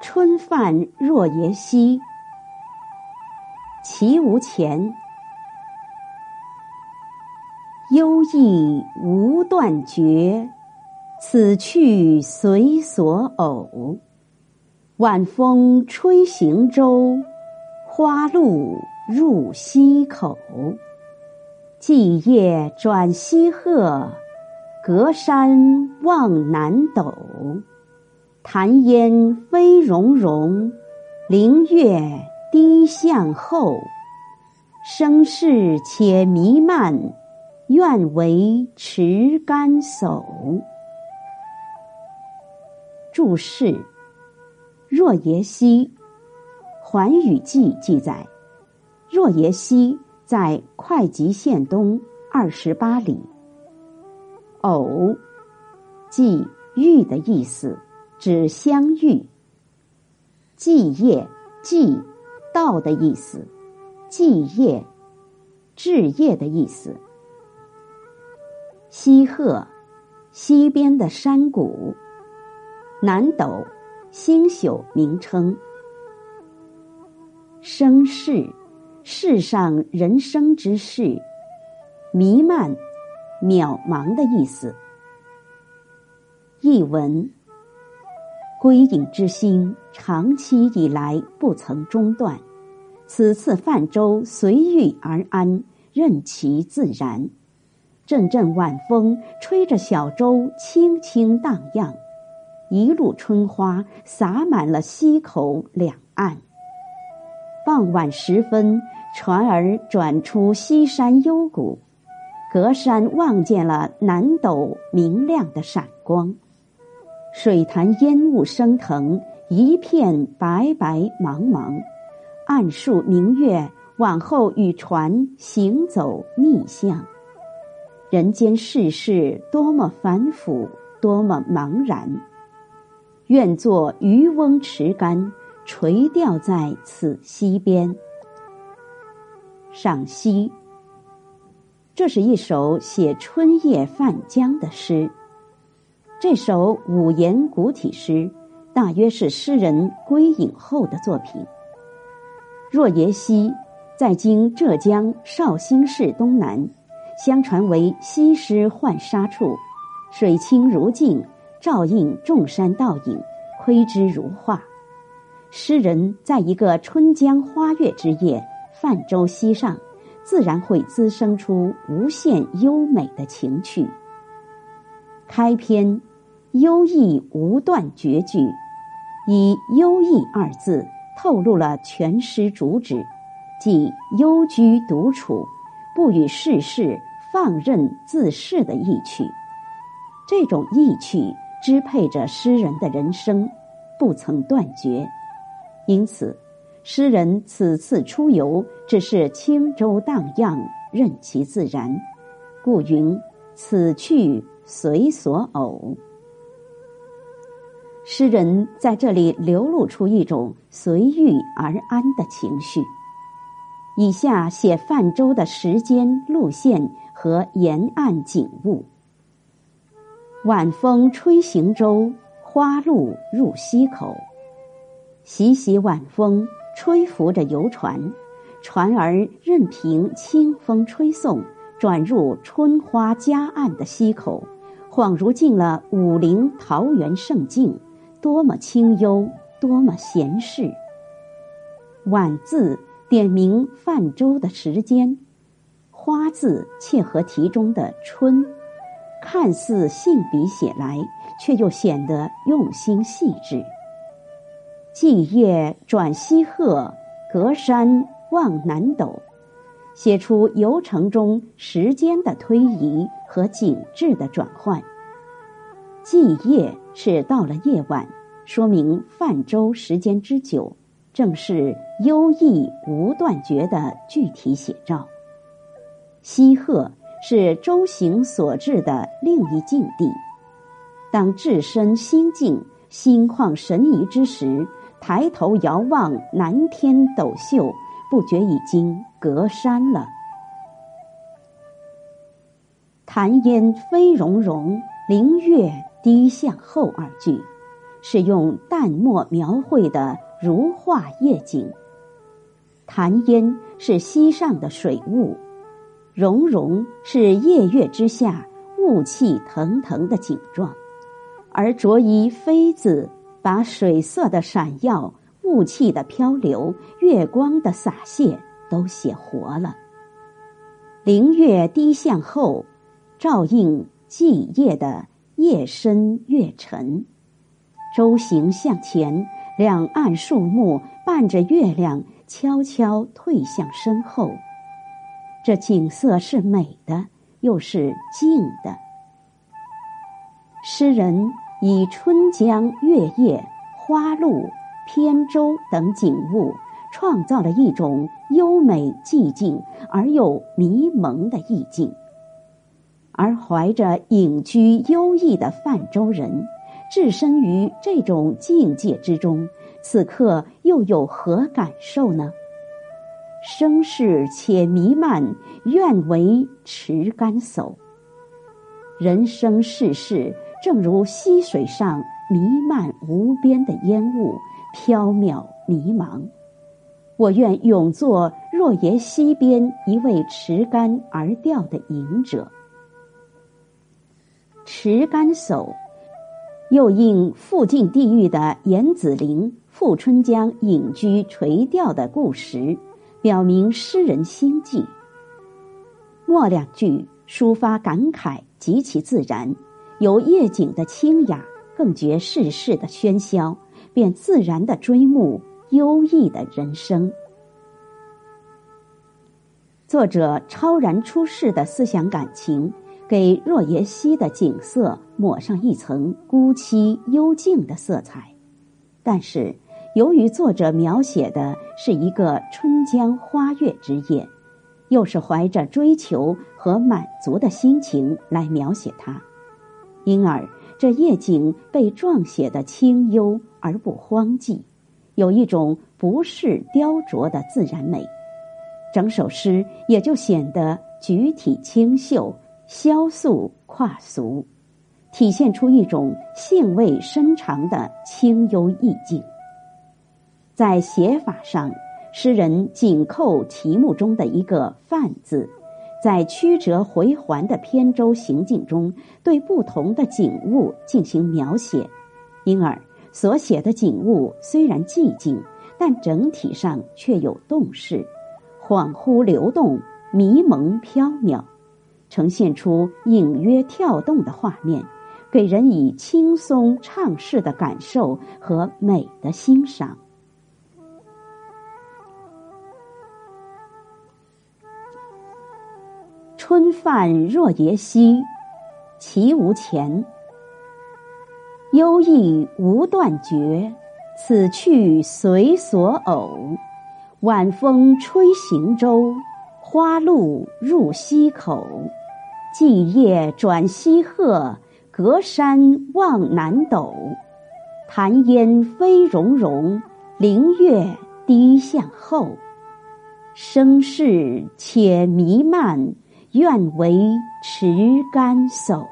春泛若耶溪，其无前。幽意无断绝，此去随所偶。晚风吹行舟，花露入溪口。寂夜转西壑，隔山望南斗。潭烟飞溶溶，灵月低向后。生事且弥漫，愿为持竿叟。注释。若耶溪，《寰宇记》记载，若耶溪在会稽县东二十八里。偶，即遇的意思，指相遇。祭业，祭，道的意思；祭业，置业的意思。西壑，西边的山谷。南斗。星宿名称，生世，世上人生之事，弥漫，渺茫的意思。译文：归隐之心，长期以来不曾中断。此次泛舟随遇而安，任其自然。阵阵晚风吹着小舟，轻轻荡漾。一路春花洒满了溪口两岸。傍晚时分，船儿转出西山幽谷，隔山望见了南斗明亮的闪光。水潭烟雾升腾，一片白白茫茫。暗树明月往后与船行走逆向。人间世事多么繁复，多么茫然。愿作渔翁持竿，垂钓在此溪边。赏析：这是一首写春夜泛江的诗。这首五言古体诗，大约是诗人归隐后的作品。若耶溪在今浙江绍兴市东南，相传为西施浣纱处，水清如镜。照映众山倒影，窥之如画。诗人在一个春江花月之夜泛舟溪上，自然会滋生出无限优美的情趣。开篇“幽意无断绝句”，以“幽意”二字透露了全诗主旨，即幽居独处，不与世事，放任自适的意趣。这种意趣。支配着诗人的人生，不曾断绝，因此，诗人此次出游只是轻舟荡漾，任其自然，故云“此去随所偶”。诗人在这里流露出一种随遇而安的情绪。以下写泛舟的时间、路线和沿岸景物。晚风吹行舟，花路入溪口。习习晚风吹拂着游船，船儿任凭清风吹送，转入春花夹岸的溪口，恍如进了武陵桃源胜境，多么清幽，多么闲适。晚字点明泛舟的时间，花字切合题中的春。看似信笔写来，却又显得用心细致。霁夜转西壑，隔山望南斗，写出游程中时间的推移和景致的转换。寂夜是到了夜晚，说明泛舟时间之久，正是忧意无断绝的具体写照。西壑。是舟行所至的另一境地。当置身心境、心旷神怡之时，抬头遥望南天斗秀，不觉已经隔山了。潭烟飞溶溶，灵月低向后二句，是用淡墨描绘的如画夜景。潭烟是溪上的水雾，融融是夜月之下雾气腾腾的景状，而着衣妃子把水色的闪耀、雾气的漂流、月光的洒泻都写活了。灵月低向后，照映寂夜的夜深月沉。舟行向前，两岸树木伴着月亮悄悄退向身后。这景色是美的，又是静的。诗人以春江、月夜、花露、扁舟等景物。创造了一种优美、寂静而又迷蒙的意境，而怀着隐居幽逸的泛舟人，置身于这种境界之中，此刻又有何感受呢？生世且弥漫，愿为持竿叟。人生世事，正如溪水上弥漫无边的烟雾，飘渺迷茫。我愿永做若耶溪边一位持竿而钓的隐者。持竿叟，又应附近地域的严子陵富春江隐居垂钓的故事，表明诗人心迹。末两句抒发感慨，极其自然，由夜景的清雅，更觉世事的喧嚣，便自然的追慕。优异的人生。作者超然出世的思想感情，给若耶溪的景色抹上一层孤凄幽静的色彩。但是，由于作者描写的是一个春江花月之夜，又是怀着追求和满足的心情来描写它，因而这夜景被状写的清幽而不荒寂。有一种不是雕琢的自然美，整首诗也就显得举体清秀、萧素跨俗，体现出一种兴味深长的清幽意境。在写法上，诗人紧扣题目中的一个“泛”字，在曲折回环的扁舟行进中，对不同的景物进行描写，因而。所写的景物虽然寂静，但整体上却有动势，恍惚流动，迷蒙飘渺，呈现出隐约跳动的画面，给人以轻松畅适的感受和美的欣赏。春泛若耶溪，其无前。幽意无断绝，此去随所偶。晚风吹行舟，花鹿入溪口。寂夜转西壑，隔山望南斗。潭烟飞溶溶，灵月低向后。声势且弥漫，愿为持竿叟。